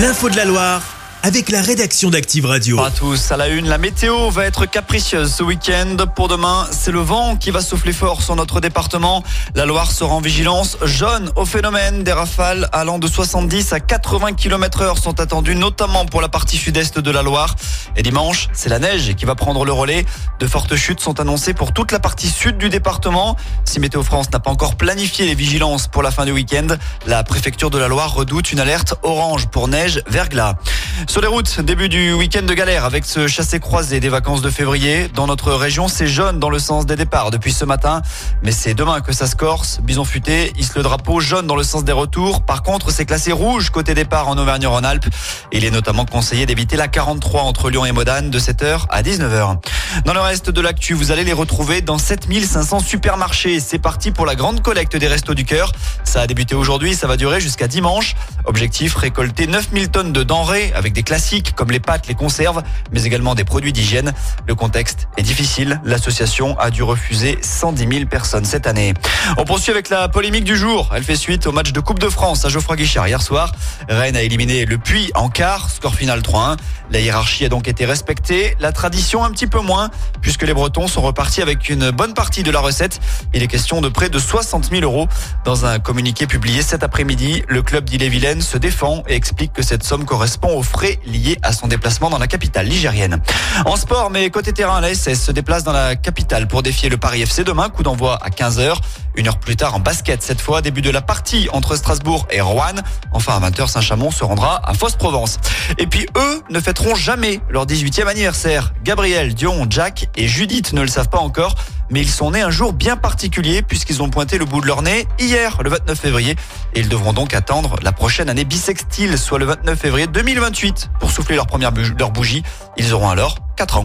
L'info de la Loire avec la rédaction d'Active Radio. Bonjour à tous, à la une, la météo va être capricieuse ce week-end. Pour demain, c'est le vent qui va souffler fort sur notre département. La Loire sera en vigilance jaune au phénomène. Des rafales allant de 70 à 80 km heure sont attendues, notamment pour la partie sud-est de la Loire. Et dimanche, c'est la neige qui va prendre le relais. De fortes chutes sont annoncées pour toute la partie sud du département. Si Météo France n'a pas encore planifié les vigilances pour la fin du week-end, la préfecture de la Loire redoute une alerte orange pour neige verglas. Sur les routes, début du week-end de galère avec ce chassé-croisé des vacances de février. Dans notre région, c'est jaune dans le sens des départs depuis ce matin. Mais c'est demain que ça se corse. Bison futé hisse le drapeau jaune dans le sens des retours. Par contre, c'est classé rouge côté départ en Auvergne-Rhône-Alpes. Il est notamment conseillé d'éviter la 43 entre Lyon et Modane de 7h à 19h. Dans le reste de l'actu, vous allez les retrouver dans 7500 supermarchés. C'est parti pour la grande collecte des restos du cœur. Ça a débuté aujourd'hui, ça va durer jusqu'à dimanche. Objectif, récolter 9000 tonnes de denrées avec des classiques comme les pâtes, les conserves, mais également des produits d'hygiène. Le contexte est difficile. L'association a dû refuser 110 000 personnes cette année. On poursuit avec la polémique du jour. Elle fait suite au match de Coupe de France à Geoffroy Guichard hier soir. Rennes a éliminé le Puy en quart, score final 3-1. La hiérarchie a donc été respectée, la tradition un petit peu moins, puisque les Bretons sont repartis avec une bonne partie de la recette. Il est question de près de 60 000 euros. Dans un communiqué publié cet après-midi, le club d'Ille-et-Vilaine se défend et explique que cette somme correspond aux frais liés à son déplacement dans la capitale ligérienne. En sport, mais côté terrain, la SS se déplace dans la capitale pour défier le Paris FC demain. Coup d'envoi à 15h. Une heure plus tard en basket, cette fois, début de la partie entre Strasbourg et Rouen. Enfin, à 20h, Saint-Chamond se rendra à Fos-Provence. Et puis, eux ne fêteront jamais leur 18e anniversaire. Gabriel, Dion, Jack et Judith ne le savent pas encore mais ils sont nés un jour bien particulier puisqu'ils ont pointé le bout de leur nez hier, le 29 février. Et ils devront donc attendre la prochaine année bissextile, soit le 29 février 2028, pour souffler leur première bougie. Ils auront alors 4 ans.